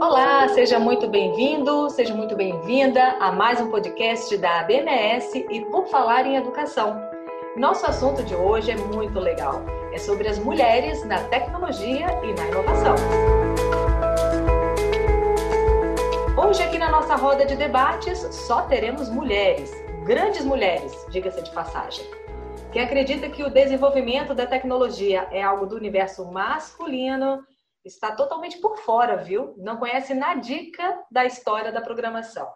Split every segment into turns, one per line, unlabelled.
Olá, seja muito bem-vindo, seja muito bem-vinda a mais um podcast da BMS e por falar em educação. Nosso assunto de hoje é muito legal. É sobre as mulheres na tecnologia e na inovação. Hoje aqui na nossa roda de debates só teremos mulheres, grandes mulheres, diga-se de passagem. Quem acredita que o desenvolvimento da tecnologia é algo do universo masculino está totalmente por fora, viu? Não conhece na dica da história da programação.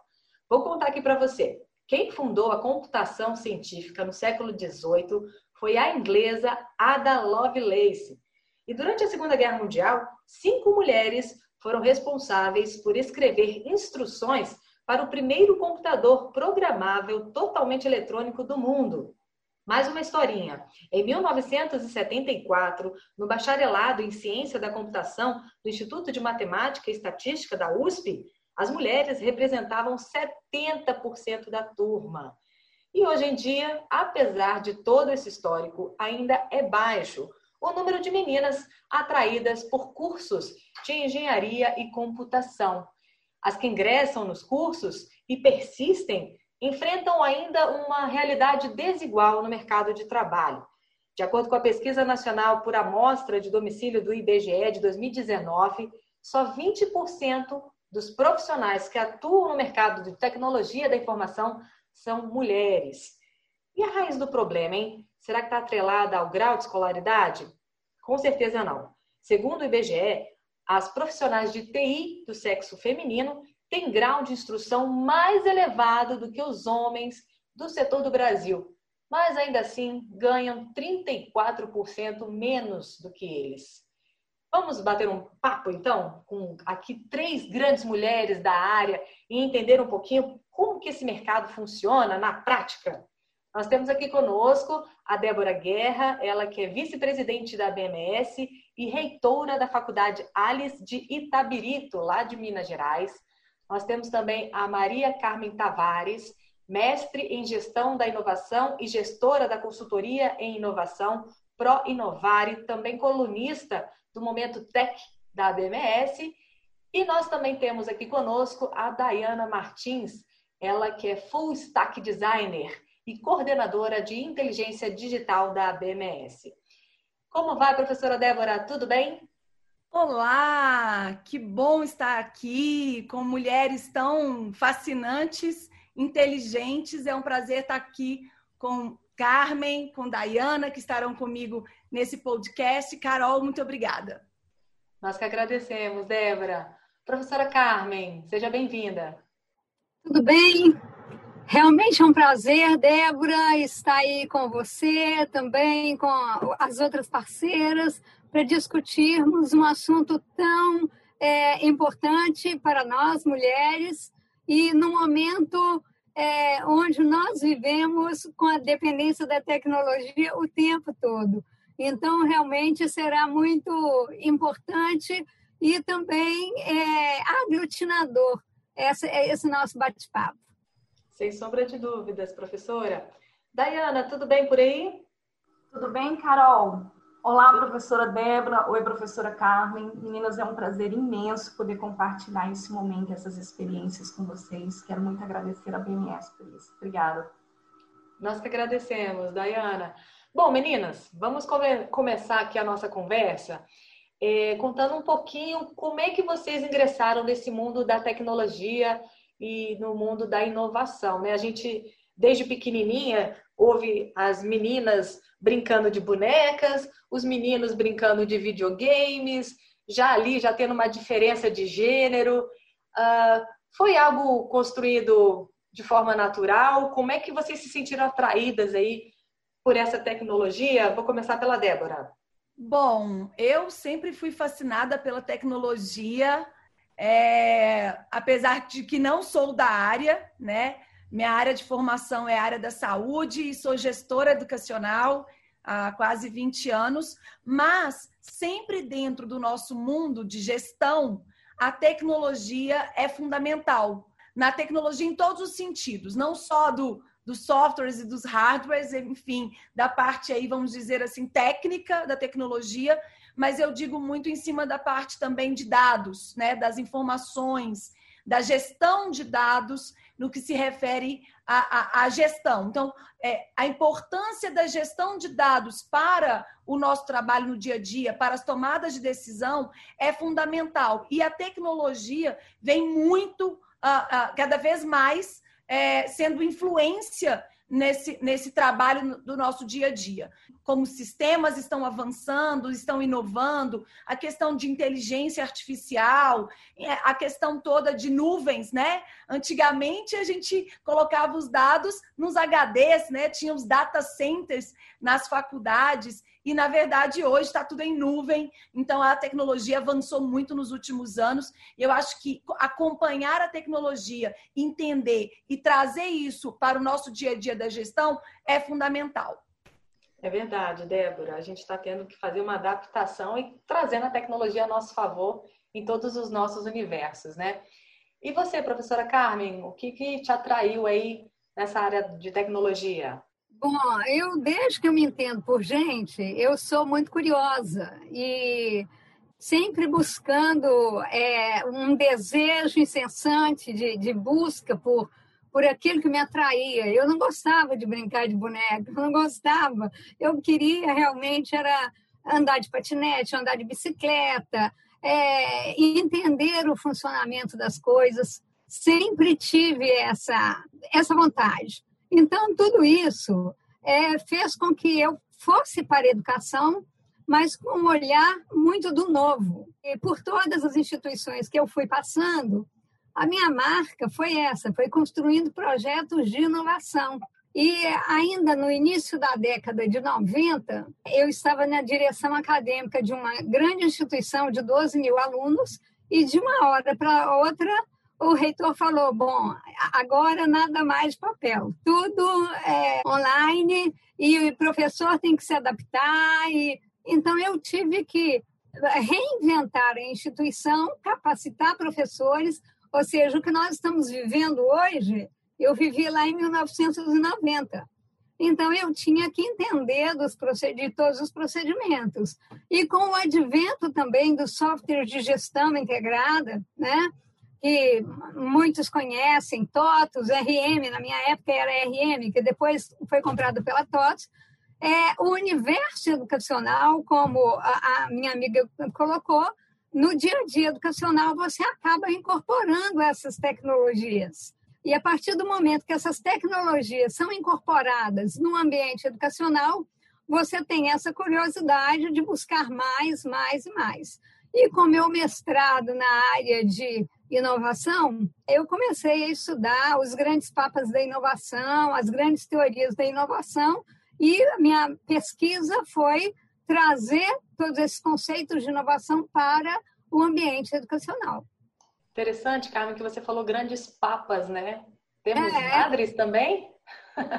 Vou contar aqui para você. Quem fundou a computação científica no século XVIII foi a inglesa Ada Lovelace. E durante a Segunda Guerra Mundial, cinco mulheres foram responsáveis por escrever instruções para o primeiro computador programável totalmente eletrônico do mundo. Mais uma historinha. Em 1974, no bacharelado em Ciência da Computação do Instituto de Matemática e Estatística da USP, as mulheres representavam 70% da turma. E hoje em dia, apesar de todo esse histórico, ainda é baixo o número de meninas atraídas por cursos de engenharia e computação. As que ingressam nos cursos e persistem enfrentam ainda uma realidade desigual no mercado de trabalho. De acordo com a Pesquisa Nacional por Amostra de Domicílio do IBGE de 2019, só 20% dos profissionais que atuam no mercado de tecnologia da informação são mulheres. E a raiz do problema, hein? Será que está atrelada ao grau de escolaridade? Com certeza não. Segundo o IBGE, as profissionais de TI do sexo feminino tem grau de instrução mais elevado do que os homens do setor do Brasil, mas ainda assim ganham 34% menos do que eles. Vamos bater um papo então com aqui três grandes mulheres da área e entender um pouquinho como que esse mercado funciona na prática. Nós temos aqui conosco a Débora Guerra, ela que é vice-presidente da BMS e reitora da Faculdade Alice de Itabirito, lá de Minas Gerais. Nós temos também a Maria Carmen Tavares, mestre em gestão da inovação e gestora da consultoria em inovação Pro Inovare, também colunista do Momento Tech da ABMS. E nós também temos aqui conosco a Dayana Martins, ela que é full stack designer e coordenadora de inteligência digital da ABMS. Como vai, professora Débora? Tudo bem?
Olá, que bom estar aqui com mulheres tão fascinantes, inteligentes. É um prazer estar aqui com Carmen, com Dayana, que estarão comigo nesse podcast. Carol, muito obrigada.
Nós que agradecemos, Débora. Professora Carmen, seja bem-vinda.
Tudo bem? Realmente é um prazer, Débora, estar aí com você, também com as outras parceiras, para discutirmos um assunto tão é, importante para nós, mulheres, e no momento é, onde nós vivemos com a dependência da tecnologia o tempo todo. Então, realmente será muito importante e também é, aglutinador esse, esse nosso bate-papo.
Sem sombra de dúvidas, professora. Dayana, tudo bem por aí?
Tudo bem, Carol? Olá, professora Débora. Oi, professora Carmen. Meninas, é um prazer imenso poder compartilhar esse momento, essas experiências com vocês. Quero muito agradecer a BMS por isso. Obrigada.
Nós que agradecemos, Dayana. Bom, meninas, vamos come começar aqui a nossa conversa é, contando um pouquinho como é que vocês ingressaram nesse mundo da tecnologia e no mundo da inovação. Né? A gente, desde pequenininha, ouve as meninas brincando de bonecas, os meninos brincando de videogames, já ali, já tendo uma diferença de gênero. Uh, foi algo construído de forma natural? Como é que vocês se sentiram atraídas aí por essa tecnologia? Vou começar pela Débora.
Bom, eu sempre fui fascinada pela tecnologia, é, apesar de que não sou da área, né? Minha área de formação é a área da saúde e sou gestora educacional há quase 20 anos, mas sempre dentro do nosso mundo de gestão, a tecnologia é fundamental. Na tecnologia em todos os sentidos, não só do, dos softwares e dos hardwares, enfim, da parte aí, vamos dizer assim, técnica da tecnologia, mas eu digo muito em cima da parte também de dados, né, das informações, da gestão de dados no que se refere à, à, à gestão. Então, é, a importância da gestão de dados para o nosso trabalho no dia a dia, para as tomadas de decisão, é fundamental. E a tecnologia vem muito, uh, uh, cada vez mais, é, sendo influência nesse, nesse trabalho do nosso dia a dia. Como sistemas estão avançando, estão inovando, a questão de inteligência artificial, é, a questão toda de nuvens, né? Antigamente a gente colocava os dados nos HDs, né? Tinha os data centers nas faculdades e na verdade hoje está tudo em nuvem. Então a tecnologia avançou muito nos últimos anos. Eu acho que acompanhar a tecnologia, entender e trazer isso para o nosso dia a dia da gestão é fundamental.
É verdade, Débora. A gente está tendo que fazer uma adaptação e trazendo a tecnologia a nosso favor em todos os nossos universos, né? E você, professora Carmen, o que, que te atraiu aí nessa área de tecnologia?
Bom, eu desde que eu me entendo por gente, eu sou muito curiosa e sempre buscando é, um desejo incessante de, de busca por por aquilo que me atraía. Eu não gostava de brincar de boneca, não gostava. Eu queria realmente era andar de patinete, andar de bicicleta, é, entender o funcionamento das coisas. Sempre tive essa essa vontade. Então, tudo isso é, fez com que eu fosse para a educação, mas com um olhar muito do novo. E por todas as instituições que eu fui passando, a minha marca foi essa, foi construindo projetos de inovação. E ainda no início da década de 90, eu estava na direção acadêmica de uma grande instituição de 12 mil alunos, e de uma hora para outra o reitor falou: bom, agora nada mais papel, tudo é online e o professor tem que se adaptar. E... Então, eu tive que reinventar a instituição, capacitar professores, ou seja, o que nós estamos vivendo hoje, eu vivi lá em 1990. Então, eu tinha que entender dos de todos os procedimentos. E com o advento também do software de gestão integrada, né? Que muitos conhecem, TOTOS, RM, na minha época era RM, que depois foi comprado pela TOTOS, é, o universo educacional, como a, a minha amiga colocou, no dia a dia educacional você acaba incorporando essas tecnologias. E a partir do momento que essas tecnologias são incorporadas no ambiente educacional, você tem essa curiosidade de buscar mais, mais e mais. E com meu mestrado na área de inovação, eu comecei a estudar os grandes papas da inovação, as grandes teorias da inovação, e a minha pesquisa foi trazer todos esses conceitos de inovação para o ambiente educacional.
Interessante, Carmen, que você falou grandes papas, né? Temos é. madres também?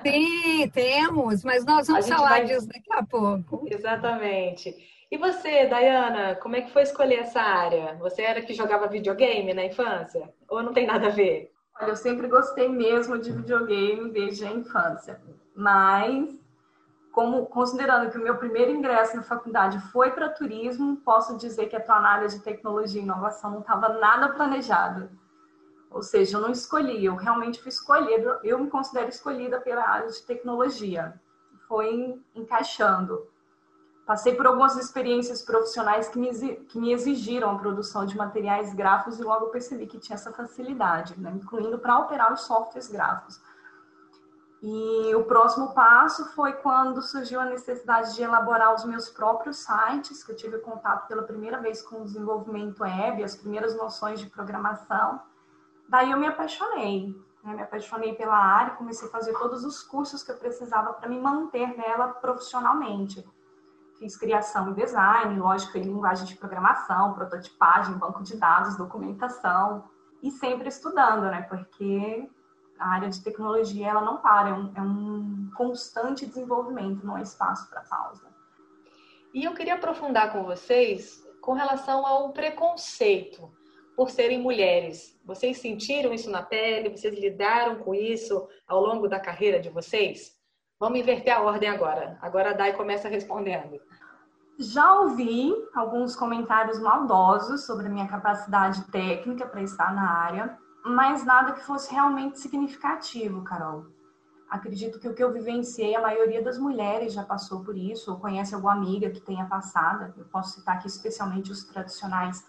Sim, temos, mas nós vamos falar vai... disso daqui a pouco.
Exatamente. E você, Dayana, como é que foi escolher essa área? Você era que jogava videogame na infância? Ou não tem nada a ver?
Olha, eu sempre gostei mesmo de videogame desde a infância. Mas, como considerando que o meu primeiro ingresso na faculdade foi para turismo, posso dizer que a tua área de tecnologia e inovação não estava nada planejado. Ou seja, eu não escolhi, eu realmente fui escolhida, eu me considero escolhida pela área de tecnologia. Foi encaixando. Passei por algumas experiências profissionais que me, exigiram a produção de materiais gráficos e logo percebi que tinha essa facilidade, né? incluindo para operar os softwares gráficos. E o próximo passo foi quando surgiu a necessidade de elaborar os meus próprios sites, que eu tive contato pela primeira vez com o desenvolvimento web, as primeiras noções de programação. Daí eu me apaixonei, né? me apaixonei pela área, comecei a fazer todos os cursos que eu precisava para me manter nela profissionalmente fiz criação e design, lógica e linguagem de programação, prototipagem, banco de dados, documentação e sempre estudando, né? Porque a área de tecnologia ela não para, é um, é um constante desenvolvimento, não é espaço para pausa.
E eu queria aprofundar com vocês com relação ao preconceito por serem mulheres. Vocês sentiram isso na pele? Vocês lidaram com isso ao longo da carreira de vocês? Vamos inverter a ordem agora. Agora a Dai começa respondendo.
Já ouvi alguns comentários maldosos sobre a minha capacidade técnica para estar na área, mas nada que fosse realmente significativo, Carol. Acredito que o que eu vivenciei, a maioria das mulheres já passou por isso, ou conhece alguma amiga que tenha passado. Eu posso citar aqui especialmente os tradicionais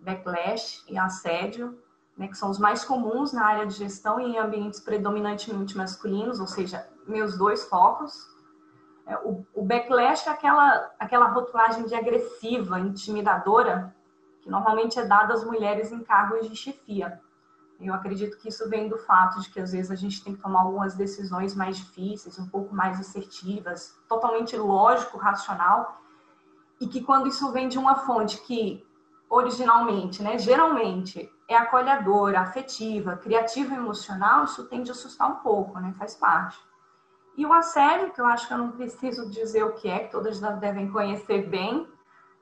backlash e assédio, né, que são os mais comuns na área de gestão e em ambientes predominantemente masculinos, ou seja, meus dois focos. É, o, o backlash é aquela, aquela rotulagem de agressiva, intimidadora, que normalmente é dada às mulheres em cargos de chefia. Eu acredito que isso vem do fato de que às vezes a gente tem que tomar algumas decisões mais difíceis, um pouco mais assertivas, totalmente lógico, racional, e que quando isso vem de uma fonte que originalmente, né, geralmente é acolhedora, afetiva, criativa emocional, isso tende a assustar um pouco, né, faz parte. E o assédio, que eu acho que eu não preciso dizer o que é, que todas devem conhecer bem,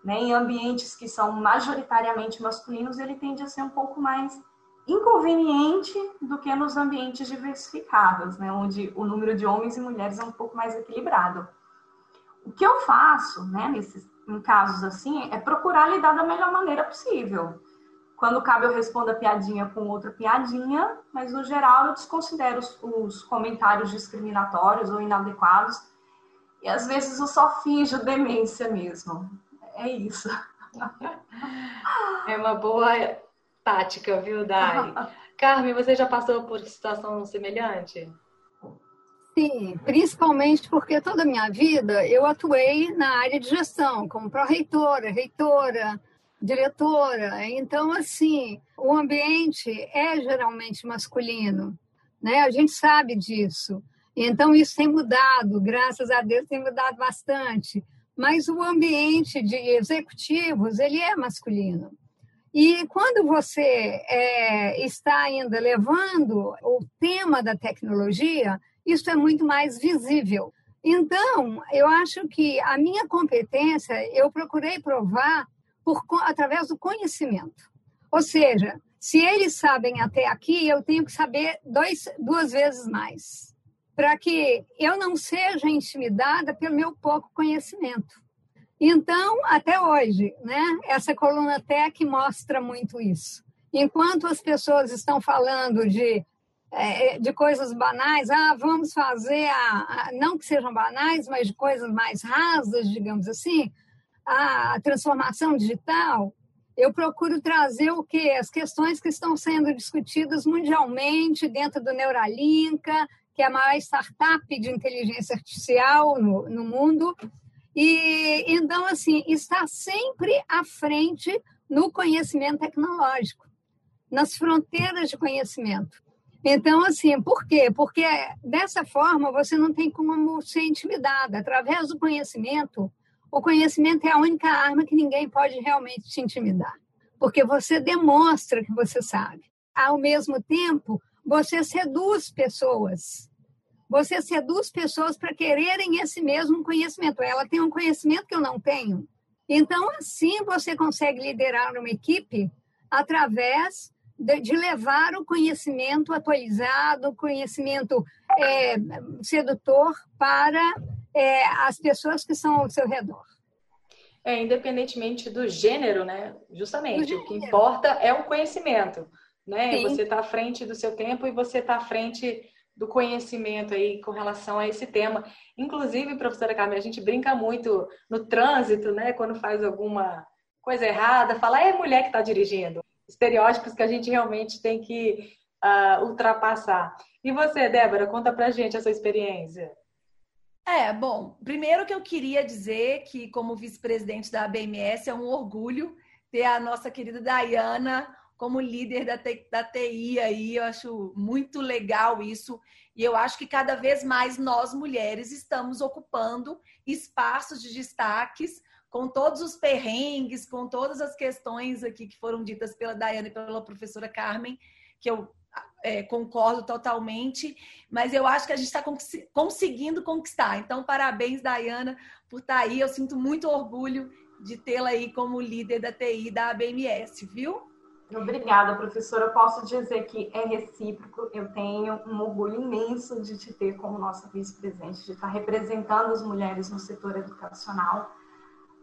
né, em ambientes que são majoritariamente masculinos, ele tende a ser um pouco mais inconveniente do que nos ambientes diversificados, né, onde o número de homens e mulheres é um pouco mais equilibrado. O que eu faço, né, nesses, em casos assim, é procurar lidar da melhor maneira possível. Quando cabe, eu respondo a piadinha com outra piadinha, mas no geral eu desconsidero os, os comentários discriminatórios ou inadequados. E às vezes eu só finjo demência mesmo. É isso.
É uma boa tática, viu, Dari? Carmen, você já passou por situação semelhante?
Sim, principalmente porque toda a minha vida eu atuei na área de gestão, como pró-reitora, reitora, diretora. Então, assim, o ambiente é geralmente masculino, né? A gente sabe disso. Então, isso tem mudado, graças a Deus tem mudado bastante. Mas o ambiente de executivos, ele é masculino. E quando você é, está ainda levando o tema da tecnologia, isso é muito mais visível. Então, eu acho que a minha competência, eu procurei provar por, através do conhecimento. Ou seja, se eles sabem até aqui, eu tenho que saber dois, duas vezes mais, para que eu não seja intimidada pelo meu pouco conhecimento. Então, até hoje, né, essa coluna Tech mostra muito isso. Enquanto as pessoas estão falando de é, de coisas banais, ah, vamos fazer, a, a, não que sejam banais, mas de coisas mais rasas, digamos assim, a transformação digital, eu procuro trazer o que? As questões que estão sendo discutidas mundialmente dentro do Neuralinka, que é a maior startup de inteligência artificial no, no mundo. E então, assim, está sempre à frente no conhecimento tecnológico, nas fronteiras de conhecimento. Então, assim, por quê? Porque dessa forma você não tem como ser intimidada. Através do conhecimento, o conhecimento é a única arma que ninguém pode realmente te intimidar. Porque você demonstra que você sabe. Ao mesmo tempo, você seduz pessoas. Você seduz pessoas para quererem esse mesmo conhecimento. Ela tem um conhecimento que eu não tenho. Então, assim, você consegue liderar uma equipe através de, de levar o conhecimento atualizado, o conhecimento é, sedutor para é, as pessoas que estão ao seu redor.
É, independentemente do gênero, né? Justamente, o que importa é o conhecimento, né? Sim. Você está à frente do seu tempo e você está à frente do conhecimento aí com relação a esse tema. Inclusive, professora Carmen, a gente brinca muito no trânsito, né? Quando faz alguma coisa errada, fala, é mulher que está dirigindo estereótipos que a gente realmente tem que uh, ultrapassar. E você, Débora, conta pra gente a sua experiência.
É, bom, primeiro que eu queria dizer que, como vice-presidente da ABMS, é um orgulho ter a nossa querida Dayana como líder da, da TI aí. Eu acho muito legal isso. E eu acho que cada vez mais nós, mulheres, estamos ocupando espaços de destaques com todos os perrengues, com todas as questões aqui que foram ditas pela Daiane e pela professora Carmen, que eu é, concordo totalmente, mas eu acho que a gente está cons conseguindo conquistar. Então, parabéns, Dayana, por estar tá aí. Eu sinto muito orgulho de tê-la aí como líder da TI da ABMS, viu?
Obrigada, professora. Eu posso dizer que é recíproco. Eu tenho um orgulho imenso de te ter como nossa vice-presidente, de estar representando as mulheres no setor educacional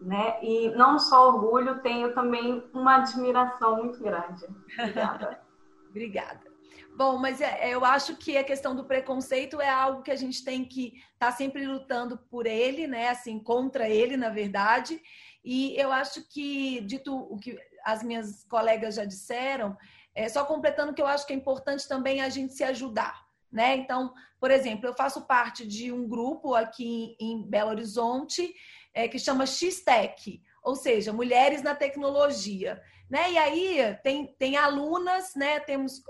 né? E não só orgulho, tenho também uma admiração muito grande. Obrigada.
Obrigada. Bom, mas é, eu acho que a questão do preconceito é algo que a gente tem que estar tá sempre lutando por ele, né? Assim, contra ele, na verdade. E eu acho que, dito o que as minhas colegas já disseram, é, só completando que eu acho que é importante também a gente se ajudar. Né? Então, por exemplo, eu faço parte de um grupo aqui em Belo Horizonte é, que chama X-Tech, ou seja, Mulheres na Tecnologia. Né? E aí tem, tem alunas, né? temos,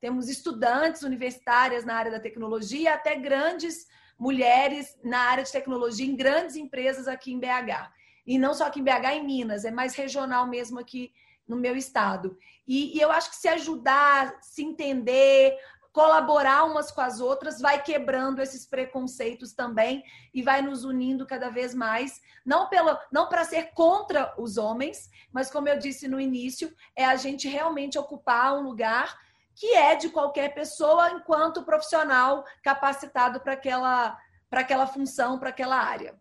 temos estudantes universitárias na área da tecnologia, até grandes mulheres na área de tecnologia em grandes empresas aqui em BH. E não só aqui em BH, em Minas, é mais regional mesmo aqui no meu estado. E, e eu acho que se ajudar, se entender, colaborar umas com as outras, vai quebrando esses preconceitos também e vai nos unindo cada vez mais, não pelo, não para ser contra os homens, mas como eu disse no início, é a gente realmente ocupar um lugar que é de qualquer pessoa enquanto profissional capacitado para aquela para aquela função, para aquela área.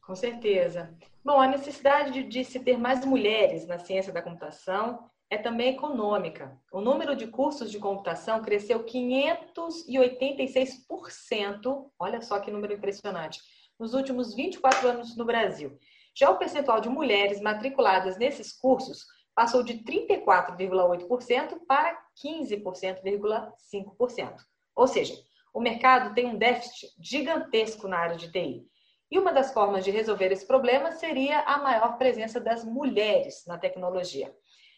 Com certeza. Bom, a necessidade de, de se ter mais mulheres na ciência da computação é também econômica. O número de cursos de computação cresceu 586%, olha só que número impressionante, nos últimos 24 anos no Brasil. Já o percentual de mulheres matriculadas nesses cursos passou de 34,8% para 15,5%. Ou seja, o mercado tem um déficit gigantesco na área de TI. E uma das formas de resolver esse problema seria a maior presença das mulheres na tecnologia.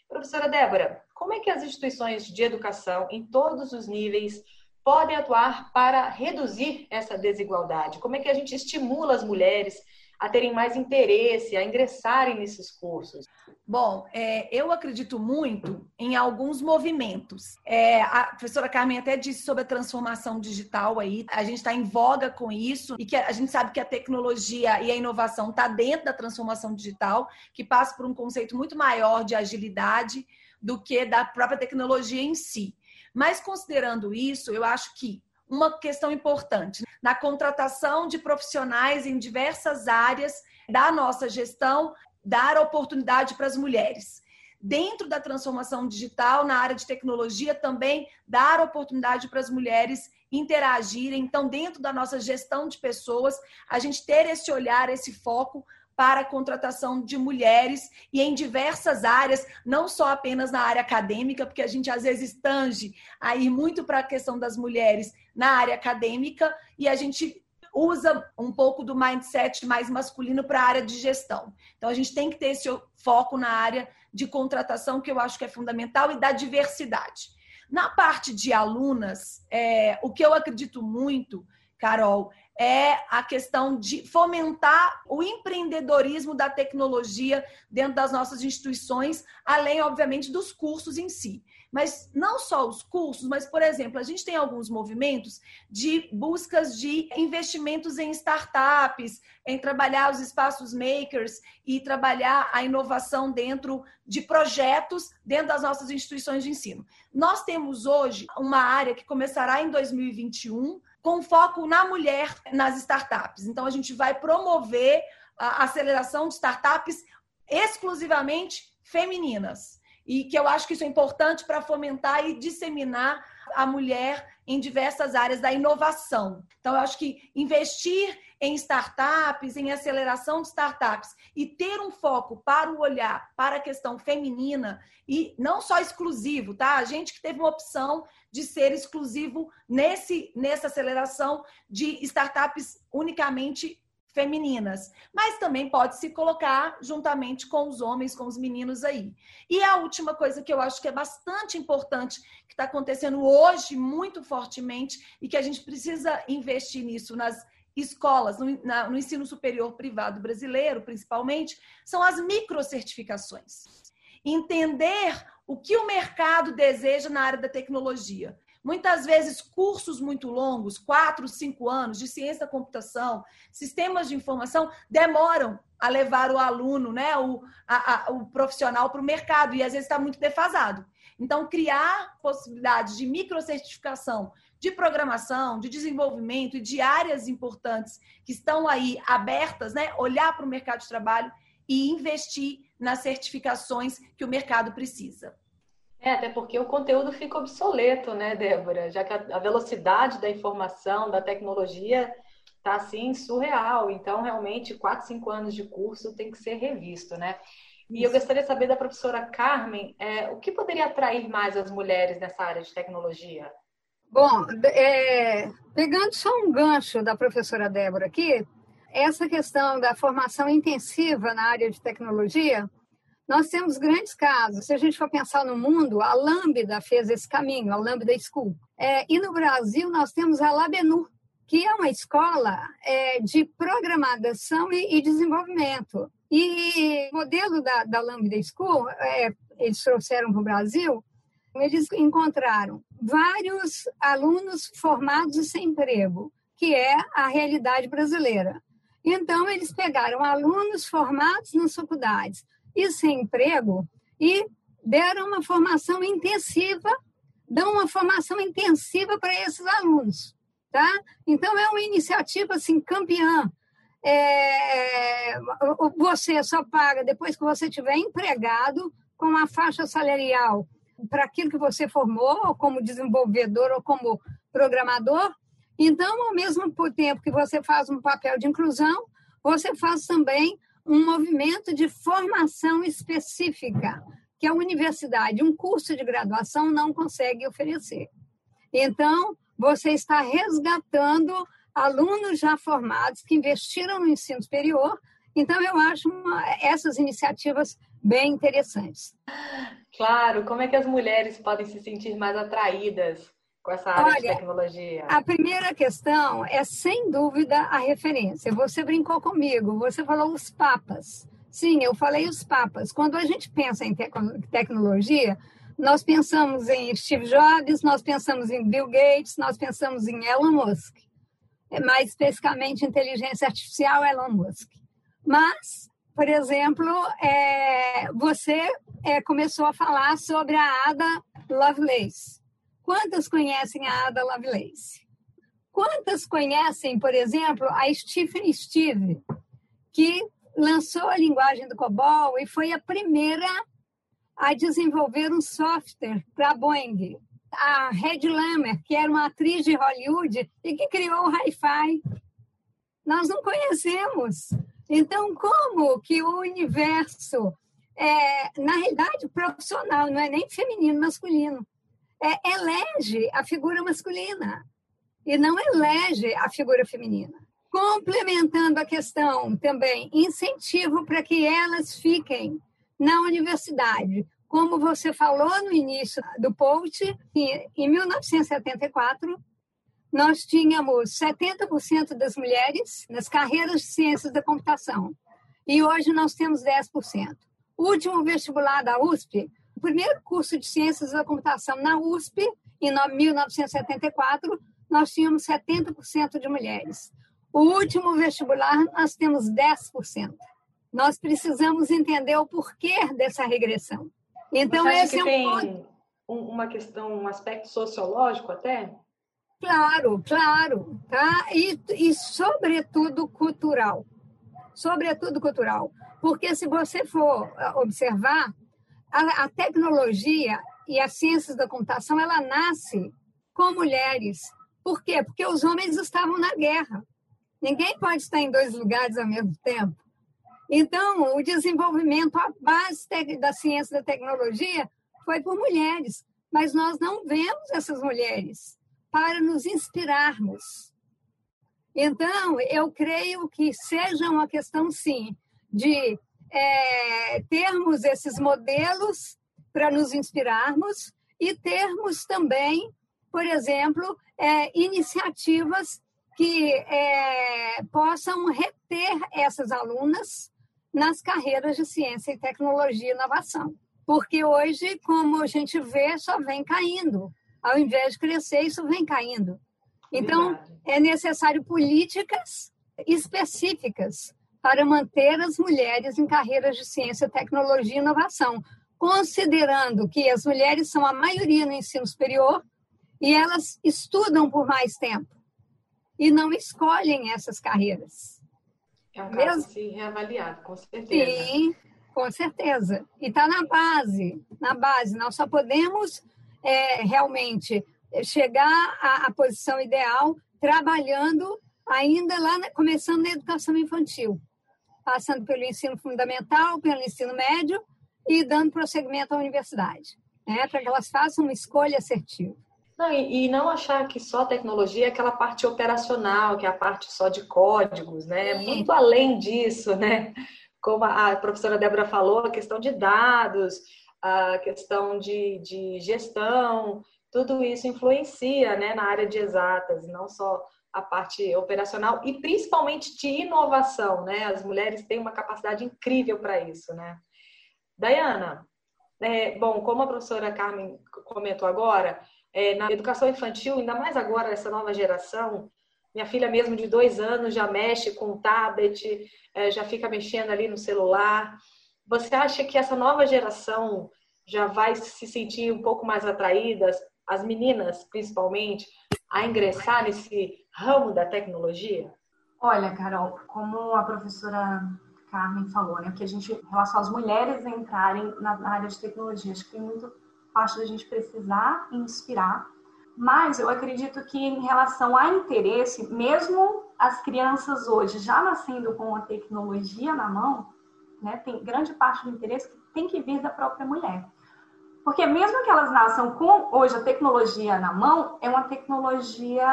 Professora Débora, como é que as instituições de educação em todos os níveis podem atuar para reduzir essa desigualdade? Como é que a gente estimula as mulheres a terem mais interesse, a ingressarem nesses cursos?
Bom, é, eu acredito muito em alguns movimentos. É, a professora Carmen até disse sobre a transformação digital aí. A gente está em voga com isso e que a gente sabe que a tecnologia e a inovação está dentro da transformação digital, que passa por um conceito muito maior de agilidade do que da própria tecnologia em si. Mas considerando isso, eu acho que uma questão importante na contratação de profissionais em diversas áreas da nossa gestão, dar oportunidade para as mulheres. Dentro da transformação digital, na área de tecnologia, também dar oportunidade para as mulheres interagirem. Então, dentro da nossa gestão de pessoas, a gente ter esse olhar, esse foco para a contratação de mulheres e em diversas áreas, não só apenas na área acadêmica, porque a gente às vezes tange aí muito para a questão das mulheres na área acadêmica e a gente usa um pouco do mindset mais masculino para a área de gestão. Então a gente tem que ter esse foco na área de contratação que eu acho que é fundamental e da diversidade. Na parte de alunas, é, o que eu acredito muito, Carol, é a questão de fomentar o empreendedorismo da tecnologia dentro das nossas instituições, além, obviamente, dos cursos em si. Mas não só os cursos, mas, por exemplo, a gente tem alguns movimentos de buscas de investimentos em startups, em trabalhar os espaços makers e trabalhar a inovação dentro de projetos dentro das nossas instituições de ensino. Nós temos hoje uma área que começará em 2021 com foco na mulher nas startups. Então, a gente vai promover a aceleração de startups exclusivamente femininas e que eu acho que isso é importante para fomentar e disseminar a mulher em diversas áreas da inovação. Então, eu acho que investir em startups, em aceleração de startups e ter um foco para o olhar para a questão feminina e não só exclusivo, tá? A gente que teve uma opção de ser exclusivo nesse nessa aceleração de startups unicamente femininas, mas também pode se colocar juntamente com os homens, com os meninos aí. E a última coisa que eu acho que é bastante importante, que está acontecendo hoje muito fortemente e que a gente precisa investir nisso nas escolas, no, na, no ensino superior privado brasileiro, principalmente, são as microcertificações. Entender o que o mercado deseja na área da tecnologia. Muitas vezes, cursos muito longos, quatro, cinco anos, de ciência da computação, sistemas de informação, demoram a levar o aluno, né, o, a, a, o profissional para o mercado, e às vezes está muito defasado. Então, criar possibilidades de microcertificação, de programação, de desenvolvimento e de áreas importantes que estão aí abertas, né, olhar para o mercado de trabalho e investir nas certificações que o mercado precisa.
É, até porque o conteúdo fica obsoleto, né, Débora? Já que a velocidade da informação, da tecnologia, está assim surreal. Então, realmente, quatro, cinco anos de curso tem que ser revisto, né? E eu gostaria de saber da professora Carmen, é, o que poderia atrair mais as mulheres nessa área de tecnologia?
Bom, é, pegando só um gancho da professora Débora aqui, essa questão da formação intensiva na área de tecnologia, nós temos grandes casos. Se a gente for pensar no mundo, a Lambda fez esse caminho, a Lambda School. É, e no Brasil, nós temos a Labenu, que é uma escola é, de programação e, e, desenvolvimento. E o modelo da, da Lambda School, é, eles trouxeram para o Brasil, eles encontraram vários alunos formados sem emprego, que é a realidade brasileira. Então, eles pegaram alunos formados nas faculdades e sem emprego e deram uma formação intensiva, dão uma formação intensiva para esses alunos, tá? Então, é uma iniciativa, assim, campeã. É, você só paga depois que você tiver empregado com uma faixa salarial para aquilo que você formou, como desenvolvedor ou como programador, então, ao mesmo tempo que você faz um papel de inclusão, você faz também um movimento de formação específica, que a universidade, um curso de graduação, não consegue oferecer. Então, você está resgatando alunos já formados que investiram no ensino superior. Então, eu acho uma, essas iniciativas bem interessantes.
Claro, como é que as mulheres podem se sentir mais atraídas com essa área Olha, de tecnologia?
A primeira questão é, sem dúvida, a referência. Você brincou comigo, você falou os papas. Sim, eu falei os papas. Quando a gente pensa em te tecnologia, nós pensamos em Steve Jobs, nós pensamos em Bill Gates, nós pensamos em Elon Musk. É mais especificamente, inteligência artificial, Elon Musk. Mas, por exemplo, é, você é, começou a falar sobre a Ada Lovelace. Quantas conhecem a Ada Lovelace? Quantas conhecem, por exemplo, a Stephen Steve, que lançou a linguagem do COBOL e foi a primeira a desenvolver um software para a Boeing. A Red Lammer, que era uma atriz de Hollywood e que criou o Hi-Fi. Nós não conhecemos. Então, como que o universo, é, na realidade, profissional, não é nem feminino, masculino, é, elege a figura masculina e não elege a figura feminina. Complementando a questão também, incentivo para que elas fiquem na universidade. Como você falou no início do post, em 1974, nós tínhamos 70% das mulheres nas carreiras de ciências da computação. E hoje nós temos 10%. O último vestibular da USP o primeiro curso de Ciências da Computação na USP, em 1974, nós tínhamos 70% de mulheres. O último vestibular, nós temos 10%. Nós precisamos entender o porquê dessa regressão.
Então, Você esse é um tem uma questão, um aspecto sociológico até?
Claro, claro, tá? E, e sobretudo cultural. Sobretudo cultural. Porque se você for observar, a, a tecnologia e as ciências da computação, ela nasce com mulheres. Por quê? Porque os homens estavam na guerra. Ninguém pode estar em dois lugares ao mesmo tempo. Então, o desenvolvimento, a base da ciência da tecnologia foi por mulheres, mas nós não vemos essas mulheres para nos inspirarmos. Então, eu creio que seja uma questão, sim, de é, termos esses modelos para nos inspirarmos e termos também, por exemplo, é, iniciativas que é, possam reter essas alunas nas carreiras de ciência e tecnologia e inovação. Porque hoje, como a gente vê, só vem caindo. Ao invés de crescer, isso vem caindo. Então, Verdade. é necessário políticas específicas para manter as mulheres em carreiras de ciência, tecnologia e inovação, considerando que as mulheres são a maioria no ensino superior e elas estudam por mais tempo e não escolhem essas carreiras.
É um caso Mesmo... ser reavaliado, com certeza.
Sim, com certeza. E está na base, na base. Nós só podemos é, realmente chegar à, à, posição ideal trabalhando ainda lá, na, começando na educação infantil, passando pelo ensino fundamental, pelo ensino médio e dando prosseguimento à universidade, né, para que elas façam uma escolha assertiva.
Não, e, e, não achar que só tecnologia é aquela parte operacional, que é a parte só de códigos, né? É muito além disso, né? Como a professora Débora falou, a questão de dados, a questão de, de gestão, tudo isso influencia né, na área de exatas, não só a parte operacional e principalmente de inovação, né? As mulheres têm uma capacidade incrível para isso, né? Dayana, é, bom, como a professora Carmen comentou agora, é, na educação infantil, ainda mais agora, essa nova geração, minha filha mesmo de dois anos já mexe com tablet, é, já fica mexendo ali no celular. Você acha que essa nova geração já vai se sentir um pouco mais atraídas, as meninas principalmente, a ingressar nesse ramo da tecnologia?
Olha, Carol, como a professora Carmen falou, né, que a gente, em relação às mulheres entrarem na área de tecnologia, acho que tem muito parte da gente precisar inspirar, mas eu acredito que em relação a interesse, mesmo as crianças hoje já nascendo com a tecnologia na mão, né, tem grande parte do interesse que tem que vir da própria mulher. Porque mesmo que elas nasçam com hoje a tecnologia na mão, é uma tecnologia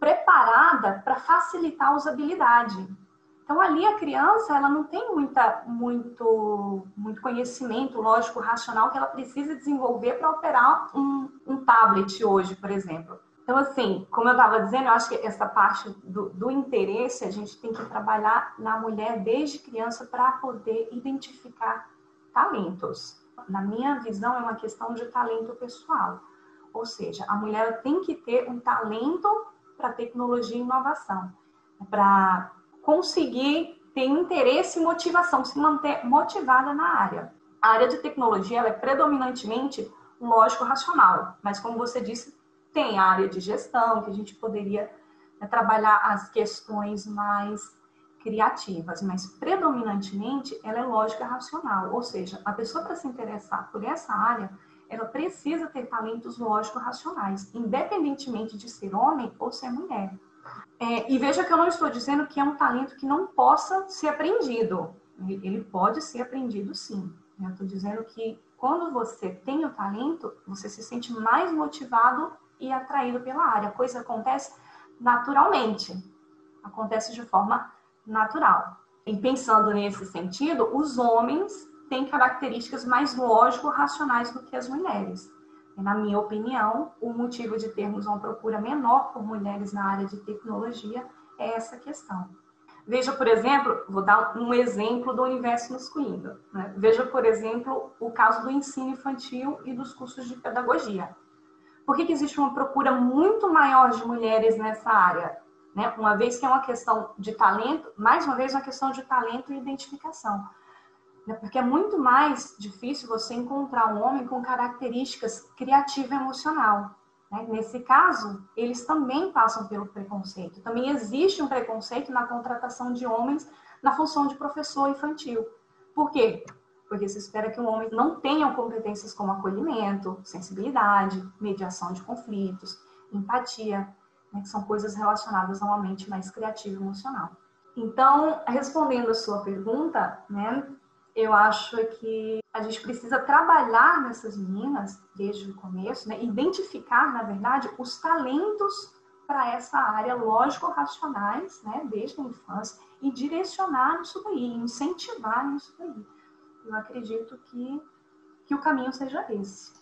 preparada para facilitar a usabilidade. Então ali a criança ela não tem muita, muito, muito conhecimento lógico racional que ela precisa desenvolver para operar um, um tablet hoje, por exemplo. Então assim, como eu estava dizendo, eu acho que essa parte do, do interesse a gente tem que trabalhar na mulher desde criança para poder identificar talentos. Na minha visão é uma questão de talento pessoal. Ou seja, a mulher tem que ter um talento para tecnologia e inovação, para conseguir ter interesse e motivação, se manter motivada na área. A área de tecnologia é predominantemente lógico-racional, mas como você disse, tem a área de gestão, que a gente poderia né, trabalhar as questões mais criativas, mas predominantemente ela é lógica racional, ou seja, a pessoa para se interessar por essa área, ela precisa ter talentos lógico-racionais, independentemente de ser homem ou ser mulher. É, e veja que eu não estou dizendo que é um talento que não possa ser aprendido. Ele pode ser aprendido sim. Eu estou dizendo que quando você tem o talento, você se sente mais motivado e atraído pela área. A coisa acontece naturalmente. Acontece de forma natural. E pensando nesse sentido, os homens têm características mais lógico-racionais do que as mulheres na minha opinião, o motivo de termos uma procura menor por mulheres na área de tecnologia é essa questão. Veja, por exemplo, vou dar um exemplo do universo masculino. Né? Veja, por exemplo, o caso do ensino infantil e dos cursos de pedagogia. Por que, que existe uma procura muito maior de mulheres nessa área? Né? Uma vez que é uma questão de talento, mais uma vez, uma questão de talento e identificação. Né? Porque é muito mais difícil você encontrar um homem com características criativa e emocional. Né? Nesse caso, eles também passam pelo preconceito. Também existe um preconceito na contratação de homens na função de professor infantil. Por quê? Porque se espera que um homem não tenha competências como acolhimento, sensibilidade, mediação de conflitos, empatia, né? que são coisas relacionadas a uma mente mais criativa e emocional. Então, respondendo a sua pergunta, né, eu acho que a gente precisa trabalhar nessas meninas desde o começo, né? identificar, na verdade, os talentos para essa área lógico-racionais, né? desde a infância, e direcionar isso daí, incentivar isso daí. Eu acredito que, que o caminho seja esse.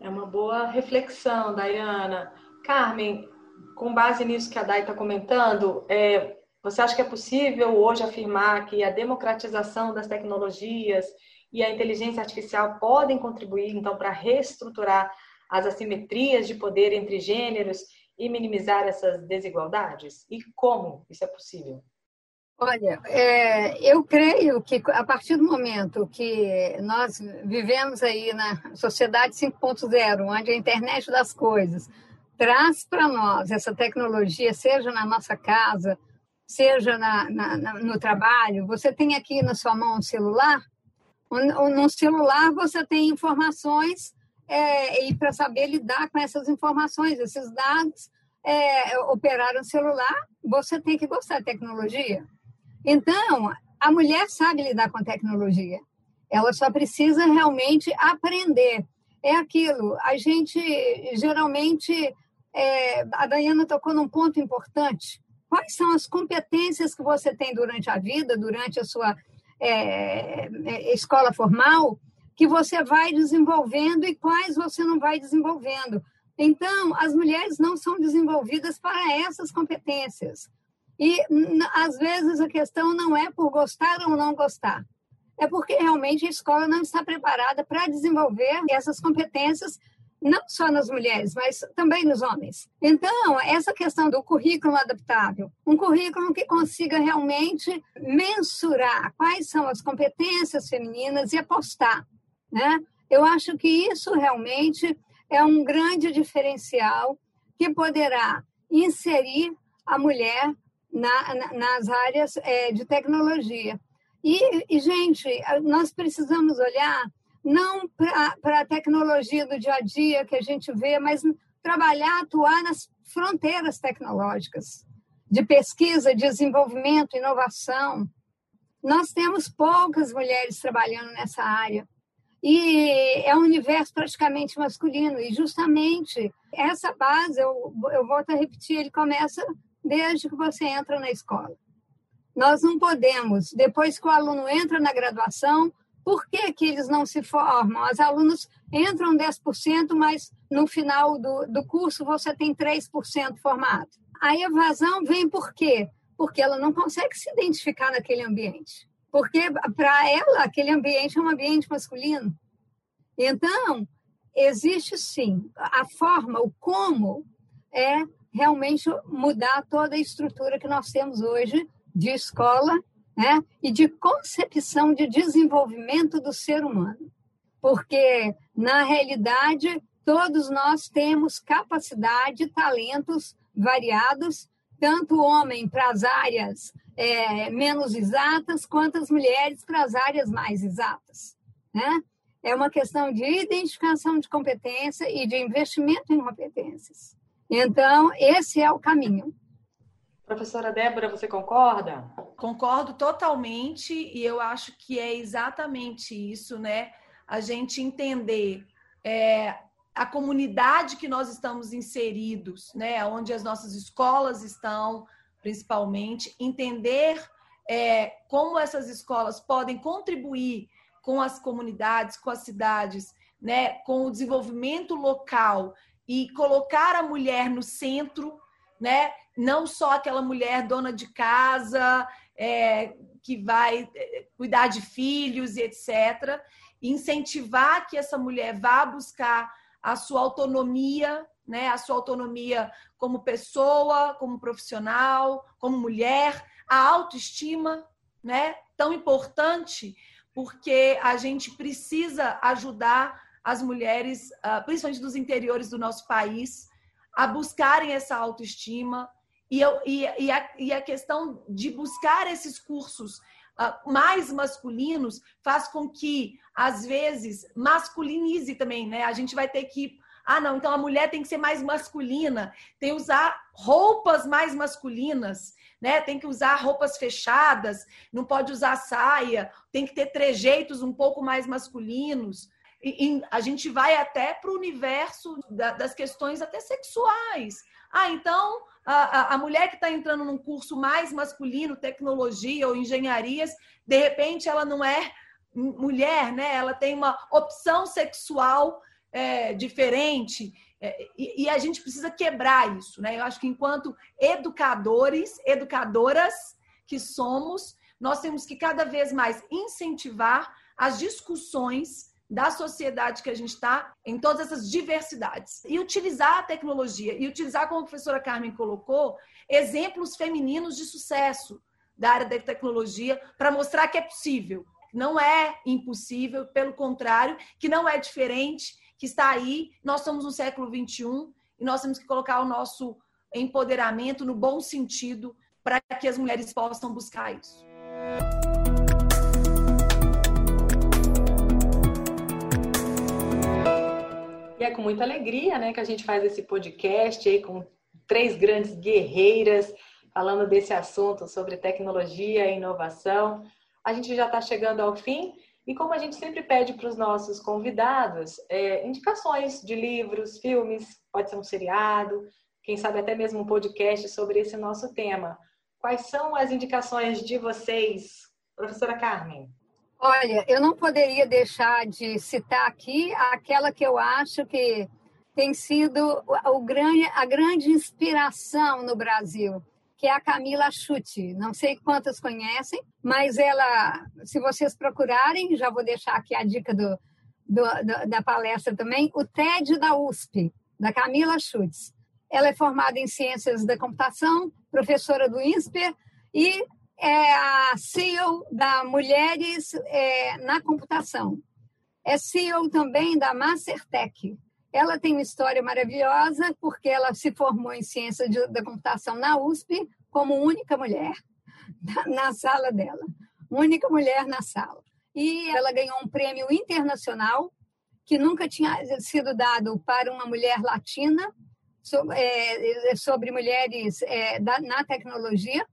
É uma boa reflexão, Dayana. Carmen, com base nisso que a Day está comentando, é, você acha que é possível hoje afirmar que a democratização das tecnologias e a inteligência artificial podem contribuir, então, para reestruturar as assimetrias de poder entre gêneros e minimizar essas desigualdades? E como isso é possível?
Olha, é, eu creio que a partir do momento que nós vivemos aí na sociedade 5.0, onde a internet das coisas traz para nós essa tecnologia, seja na nossa casa, seja na, na, no trabalho, você tem aqui na sua mão um celular. No celular você tem informações é, e para saber lidar com essas informações, esses dados, é, operar um celular, você tem que gostar de tecnologia. Então, a mulher sabe lidar com tecnologia. Ela só precisa realmente aprender. É aquilo. A gente geralmente, é, a Dayana tocou num ponto importante. Quais são as competências que você tem durante a vida, durante a sua é, é, escola formal, que você vai desenvolvendo e quais você não vai desenvolvendo. Então, as mulheres não são desenvolvidas para essas competências. E, às vezes, a questão não é por gostar ou não gostar, é porque realmente a escola não está preparada para desenvolver essas competências não só nas mulheres, mas também nos homens. Então, essa questão do currículo adaptável, um currículo que consiga realmente mensurar quais são as competências femininas e apostar, né? Eu acho que isso realmente é um grande diferencial que poderá inserir a mulher na, na, nas áreas é, de tecnologia. E, e, gente, nós precisamos olhar não para a tecnologia do dia a dia que a gente vê, mas trabalhar, atuar nas fronteiras tecnológicas de pesquisa, desenvolvimento, inovação. Nós temos poucas mulheres trabalhando nessa área. E é um universo praticamente masculino. E justamente essa base, eu, eu volto a repetir, ele começa desde que você entra na escola. Nós não podemos, depois que o aluno entra na graduação, por que, que eles não se formam? Os alunos entram 10%, mas no final do, do curso você tem 3% formado. A evasão vem por quê? Porque ela não consegue se identificar naquele ambiente. Porque para ela aquele ambiente é um ambiente masculino. Então, existe sim a forma, o como é realmente mudar toda a estrutura que nós temos hoje de escola né? e de concepção de desenvolvimento do ser humano. Porque, na realidade, todos nós temos capacidade, talentos variados, tanto homem para as áreas é, menos exatas, quanto as mulheres para as áreas mais exatas. Né? É uma questão de identificação de competência e de investimento em competências. Então, esse é o caminho.
Professora Débora, você concorda?
Concordo totalmente e eu acho que é exatamente isso, né? A gente entender é, a comunidade que nós estamos inseridos, né? Onde as nossas escolas estão, principalmente, entender é, como essas escolas podem contribuir com as comunidades, com as cidades, né? Com o desenvolvimento local e colocar a mulher no centro, né? Não só aquela mulher dona de casa, é, que vai é, cuidar de filhos e etc. incentivar que essa mulher vá buscar a sua autonomia, né? A sua autonomia como pessoa, como profissional, como mulher, a autoestima, né? Tão importante, porque a gente precisa ajudar as mulheres, ah, principalmente dos interiores do nosso país, a buscarem essa autoestima, e, eu, e, e, a, e a questão de buscar esses cursos uh, mais masculinos faz com que, às vezes, masculinize também, né? A gente vai ter que. Ah, não, então a mulher tem que ser mais masculina, tem que usar roupas mais masculinas, né? Tem que usar roupas fechadas, não pode usar saia, tem que ter trejeitos um pouco mais masculinos. E, e a gente vai até para o universo da, das questões até sexuais. Ah, então a, a, mulher que está entrando num curso mais masculino, tecnologia ou engenharias, de repente ela não é mulher, né? Ela tem uma opção sexual é, diferente. É, e, e, a gente precisa quebrar isso, né? Eu acho que enquanto educadores, educadoras que somos, nós temos que cada vez mais incentivar as discussões da sociedade que a gente está, em todas essas diversidades. E utilizar a tecnologia, e utilizar, como a professora Carmen colocou, exemplos femininos de sucesso da área da tecnologia para mostrar que é possível. Não é impossível, pelo contrário, que não é diferente, que está aí. Nós somos no século XXI e nós temos que colocar o nosso empoderamento no bom sentido para que as mulheres possam buscar isso.
E é com muita alegria, né, que a gente faz esse podcast aí com três grandes guerreiras falando desse assunto sobre tecnologia e inovação. A gente já está chegando ao fim e como a gente sempre pede para os nossos convidados, é, indicações de livros, filmes, pode ser um seriado, quem sabe até mesmo um podcast sobre esse nosso tema. Quais são as indicações de vocês, professora Carmen?
Olha, eu não poderia deixar de citar aqui aquela que eu acho que tem sido o grande, a grande inspiração no Brasil, que é a Camila Chute. Não sei quantas conhecem, mas ela, se vocês procurarem, já vou deixar aqui a dica do, do, do, da palestra também, o TED da USP, da Camila Schutz. Ela é formada em Ciências da Computação, professora do INSPER e é a CEO da Mulheres é, na Computação. É CEO também da Mastertech. Ela tem uma história maravilhosa, porque ela se formou em ciência de, da computação na USP como única mulher na sala dela. Única mulher na sala. E ela ganhou um prêmio internacional que nunca tinha sido dado para uma mulher latina sobre, é, sobre mulheres é, da, na tecnologia.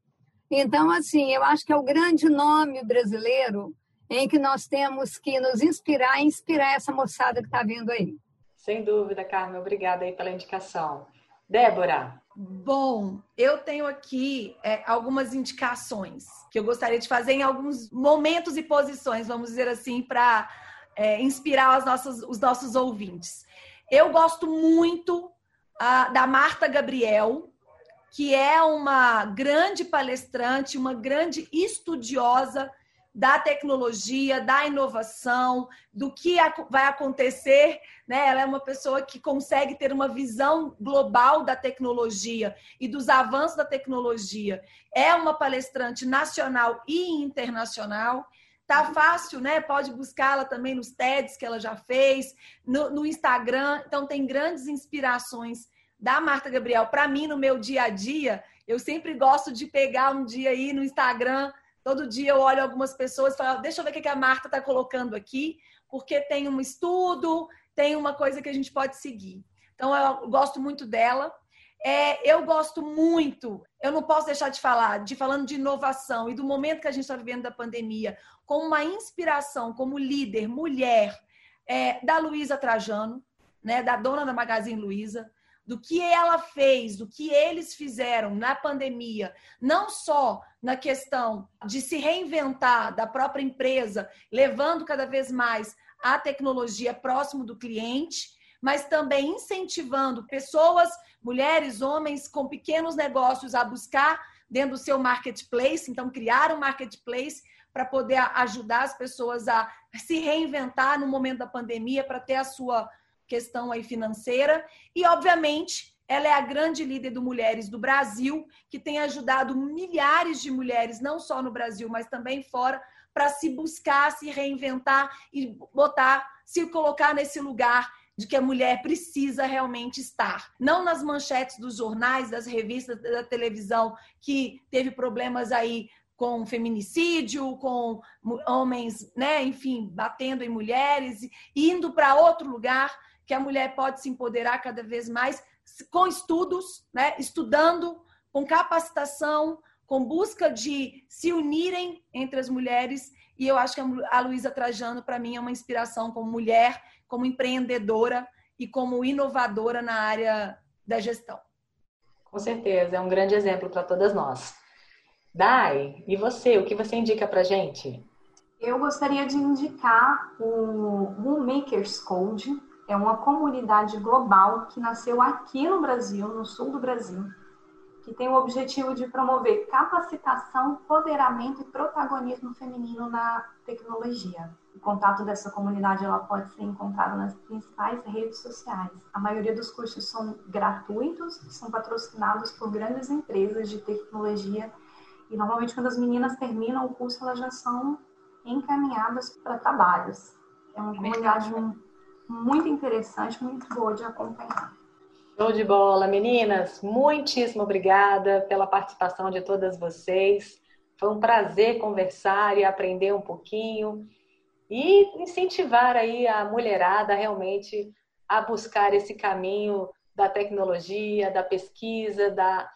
Então, assim, eu acho que é o grande nome brasileiro em que nós temos que nos inspirar e inspirar essa moçada que está vindo aí.
Sem dúvida, Carmen. Obrigada aí pela indicação. Débora.
Bom, eu tenho aqui é, algumas indicações que eu gostaria de fazer em alguns momentos e posições, vamos dizer assim, para é, inspirar os nossos, os nossos ouvintes. Eu gosto muito uh, da Marta Gabriel, que é uma grande palestrante, uma grande estudiosa da tecnologia, da inovação, do que vai acontecer. Né? Ela é uma pessoa que consegue ter uma visão global da tecnologia e dos avanços da tecnologia. É uma palestrante nacional e internacional. Tá fácil, né? Pode buscá-la também nos TEDs que ela já fez, no, no Instagram. Então, tem grandes inspirações da Marta Gabriel. Para mim, no meu dia a dia, eu sempre gosto de pegar um dia aí no Instagram Todo dia eu olho algumas pessoas e falo, deixa eu ver o que a Marta está colocando aqui, porque tem um estudo, tem uma coisa que a gente pode seguir. Então, eu gosto muito dela. É, eu gosto muito, eu não posso deixar de falar, de falando de inovação e do momento que a gente está vivendo da pandemia, com uma inspiração como líder, mulher, é, da Luísa Trajano, né, da dona da Magazine Luiza, do que ela fez, do que eles fizeram na pandemia, não só na questão de se reinventar da própria empresa, levando cada vez mais a tecnologia próximo do cliente, mas também incentivando pessoas, mulheres, homens com pequenos negócios a buscar dentro do seu marketplace, então criar um marketplace para poder ajudar as pessoas a se reinventar no momento da pandemia para ter a sua questão aí financeira e, obviamente, ela é a grande líder do Mulheres do Brasil, que tem ajudado milhares de mulheres, não só no Brasil, mas também fora, para se buscar, se reinventar e botar, se colocar nesse lugar de que a mulher precisa realmente estar. Não nas manchetes dos jornais, das revistas, da televisão, que teve problemas aí com feminicídio, com homens, né, enfim, batendo em mulheres, indo para outro lugar que a mulher pode se empoderar cada vez mais com estudos, né? estudando, com capacitação, com busca de se unirem entre as mulheres. E eu acho que a Luísa Trajano, para mim, é uma inspiração como mulher, como empreendedora e como inovadora na área da gestão.
Com certeza, é um grande exemplo para todas nós. Dai, e você, o que você indica para gente?
Eu gostaria de indicar o Woolmakers Code, é uma comunidade global que nasceu aqui no Brasil, no sul do Brasil, que tem o objetivo de promover capacitação, empoderamento e protagonismo feminino na tecnologia. O contato dessa comunidade ela pode ser encontrado nas principais redes sociais. A maioria dos cursos são gratuitos, são patrocinados por grandes empresas de tecnologia e normalmente quando as meninas terminam o curso elas já são encaminhadas para trabalhos. É uma comunidade muito interessante, muito boa de acompanhar.
Show de bola, meninas! Muitíssimo obrigada pela participação de todas vocês. Foi um prazer conversar e aprender um pouquinho e incentivar aí a mulherada realmente a buscar esse caminho da tecnologia, da pesquisa, da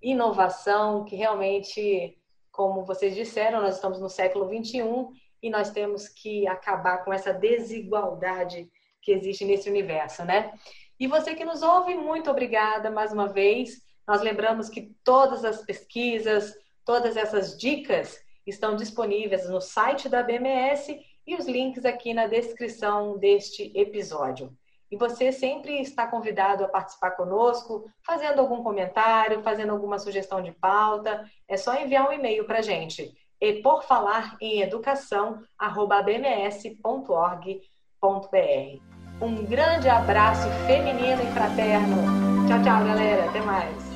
inovação, que realmente, como vocês disseram, nós estamos no século 21 e nós temos que acabar com essa desigualdade que existe nesse universo, né? E você que nos ouve, muito obrigada mais uma vez. Nós lembramos que todas as pesquisas, todas essas dicas estão disponíveis no site da BMS e os links aqui na descrição deste episódio. E você sempre está convidado a participar conosco, fazendo algum comentário, fazendo alguma sugestão de pauta. É só enviar um e-mail para a gente. E por falar em educação, Um grande abraço feminino e fraterno. Tchau, tchau, galera. Até mais.